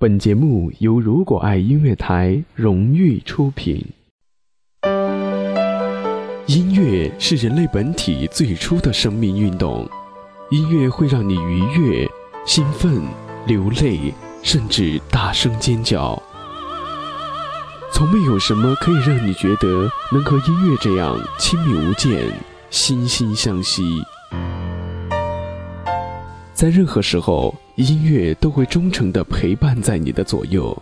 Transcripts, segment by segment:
本节目由如果爱音乐台荣誉出品。音乐是人类本体最初的生命运动，音乐会让你愉悦、兴奋、流泪，甚至大声尖叫。从没有什么可以让你觉得能和音乐这样亲密无间、心心相惜。在任何时候，音乐都会忠诚地陪伴在你的左右，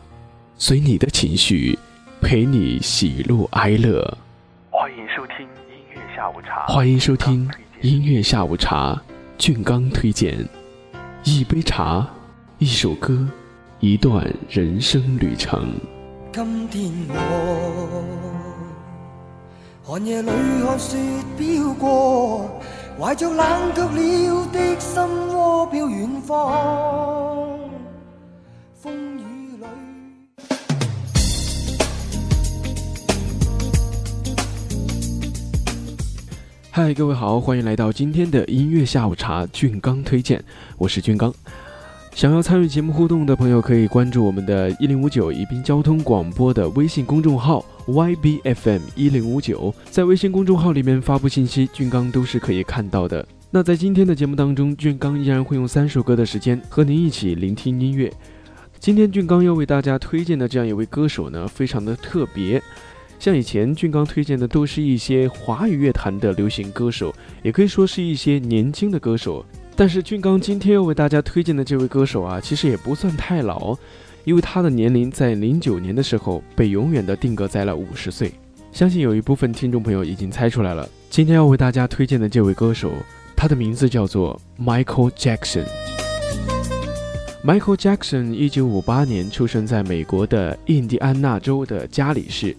随你的情绪，陪你喜怒哀乐。欢迎收听音乐下午茶。欢迎收听音乐下午茶，俊刚推荐一杯茶，一首歌，一段人生旅程。今天我寒夜里看雪飘过。怀着冷却了的心窝飘远方，风雨里。嗨，各位好，欢迎来到今天的音乐下午茶，俊刚推荐，我是俊刚。想要参与节目互动的朋友，可以关注我们的“一零五九宜宾交通广播”的微信公众号 “ybfm 一零五九”。在微信公众号里面发布信息，俊刚都是可以看到的。那在今天的节目当中，俊刚依然会用三首歌的时间和您一起聆听音乐。今天俊刚要为大家推荐的这样一位歌手呢，非常的特别。像以前俊刚推荐的都是一些华语乐坛的流行歌手，也可以说是一些年轻的歌手。但是俊刚今天要为大家推荐的这位歌手啊，其实也不算太老，因为他的年龄在零九年的时候被永远的定格在了五十岁。相信有一部分听众朋友已经猜出来了，今天要为大家推荐的这位歌手，他的名字叫做 Michael Jackson。Michael Jackson 一九五八年出生在美国的印第安纳州的加里市。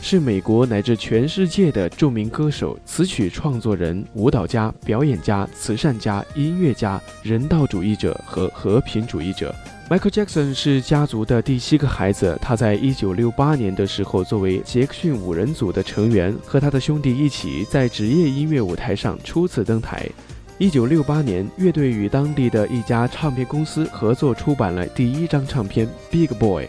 是美国乃至全世界的著名歌手、词曲创作人、舞蹈家、表演家、慈善家、音乐家、人道主义者和和平主义者。Michael Jackson 是家族的第七个孩子。他在一九六八年的时候，作为杰克逊五人组的成员，和他的兄弟一起在职业音乐舞台上初次登台。一九六八年，乐队与当地的一家唱片公司合作出版了第一张唱片《Big Boy》。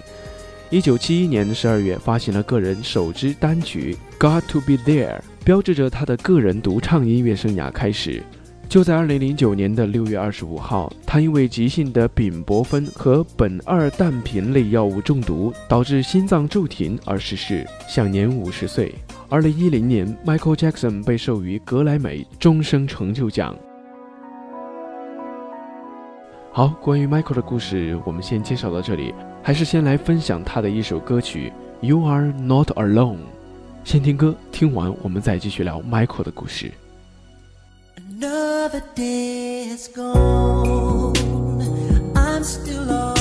一九七一年十二月，发行了个人首支单曲《Got to Be There》，标志着他的个人独唱音乐生涯开始。就在二零零九年的六月二十五号，他因为急性的丙泊酚和苯二氮平类药物中毒，导致心脏骤停而逝世，享年五十岁。二零一零年，Michael Jackson 被授予格莱美终生成就奖。好，关于 Michael 的故事，我们先介绍到这里。还是先来分享他的一首歌曲《You Are Not Alone》。先听歌，听完我们再继续聊 Michael 的故事。Another day is gone. I'm still on.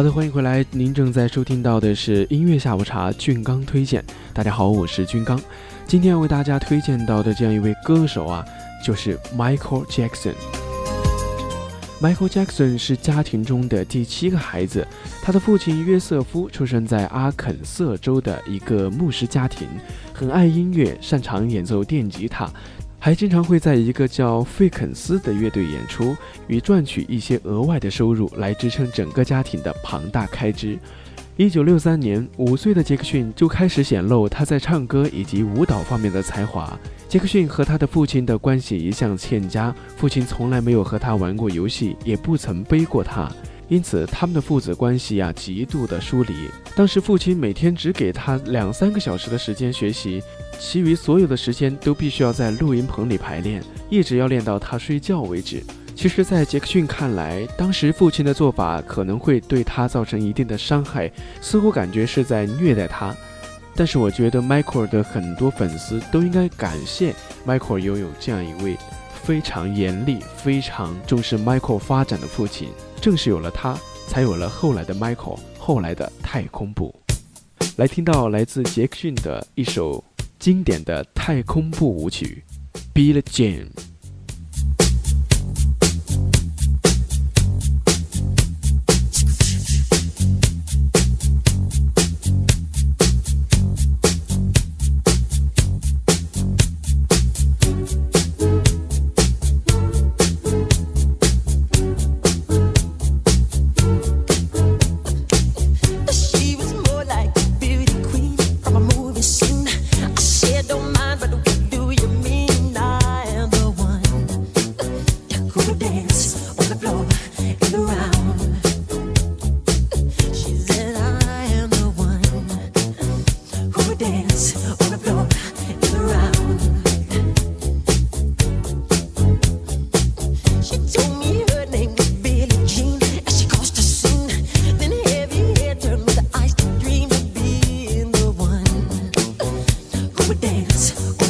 好的，欢迎回来。您正在收听到的是音乐下午茶，俊刚推荐。大家好，我是俊刚。今天要为大家推荐到的这样一位歌手啊，就是 Michael Jackson。Michael Jackson 是家庭中的第七个孩子，他的父亲约瑟夫出生在阿肯色州的一个牧师家庭，很爱音乐，擅长演奏电吉他。还经常会在一个叫费肯斯的乐队演出，以赚取一些额外的收入来支撑整个家庭的庞大开支。一九六三年，五岁的杰克逊就开始显露他在唱歌以及舞蹈方面的才华。杰克逊和他的父亲的关系一向欠佳，父亲从来没有和他玩过游戏，也不曾背过他。因此，他们的父子关系呀极度的疏离。当时，父亲每天只给他两三个小时的时间学习，其余所有的时间都必须要在录音棚里排练，一直要练到他睡觉为止。其实，在杰克逊看来，当时父亲的做法可能会对他造成一定的伤害，似乎感觉是在虐待他。但是，我觉得迈克尔的很多粉丝都应该感谢迈克尔拥有这样一位非常严厉、非常重视迈克尔发展的父亲。正是有了他，才有了后来的 Michael，后来的太空步。来听到来自杰克逊的一首经典的太空步舞曲《Billie Jean》。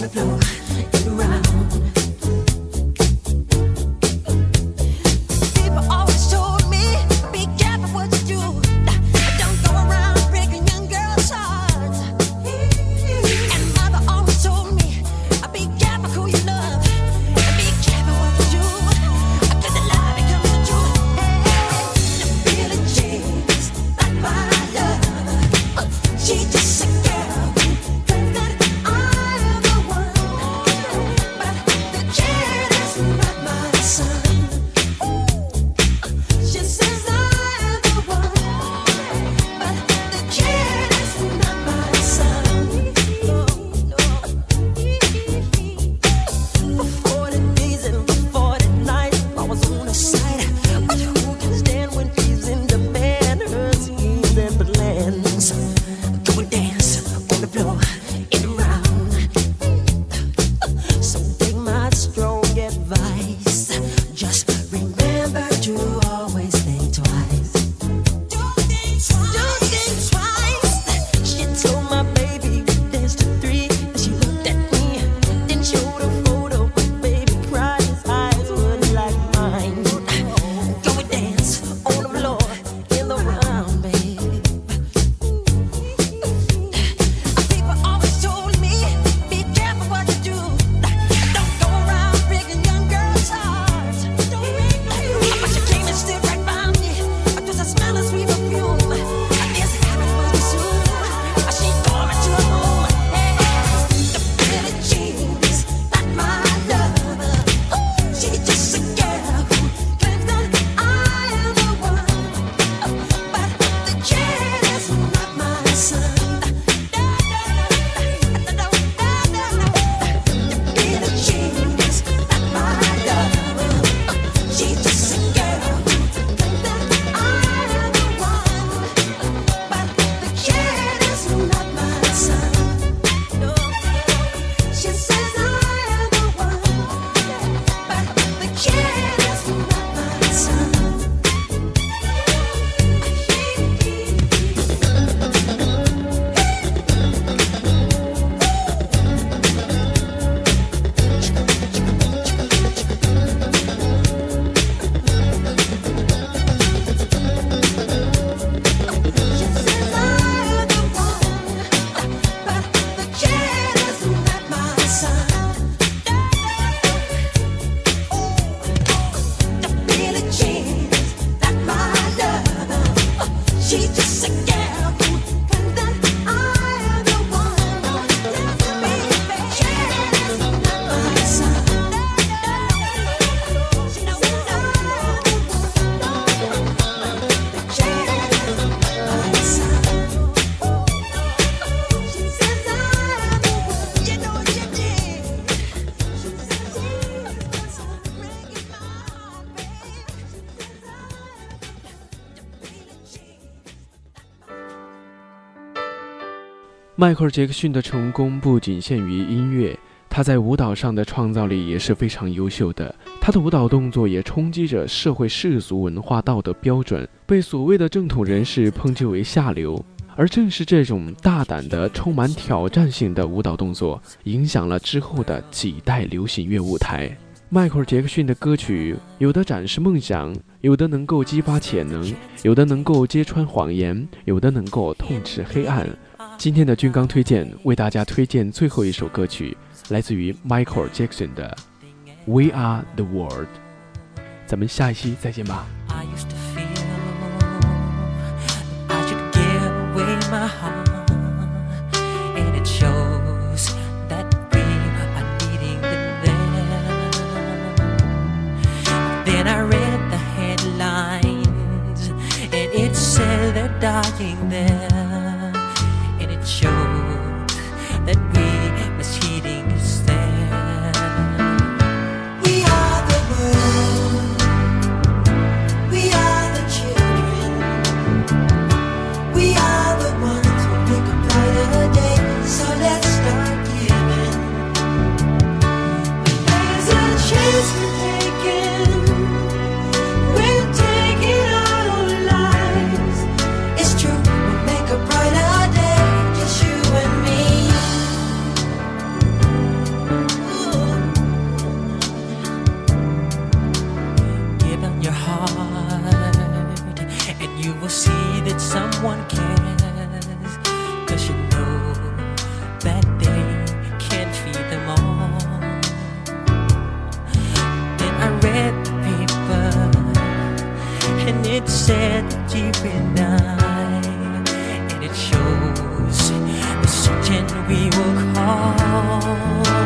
the floor. 迈克尔·杰克逊的成功不仅限于音乐，他在舞蹈上的创造力也是非常优秀的。他的舞蹈动作也冲击着社会世俗文化道德标准，被所谓的正统人士抨击为下流。而正是这种大胆的、充满挑战性的舞蹈动作，影响了之后的几代流行乐舞台。迈克尔·杰克逊的歌曲，有的展示梦想，有的能够激发潜能，有的能够揭穿谎言，有的能够痛斥黑暗。今天的军刚推荐为大家推荐最后一首歌曲，来自于 Michael Jackson 的《We Are the World》。咱们下一期再见吧。dying there. show. one cares. Cause you know that they can't feed them all. Then I read the paper, and it said that you've been. And it shows the certain we will call.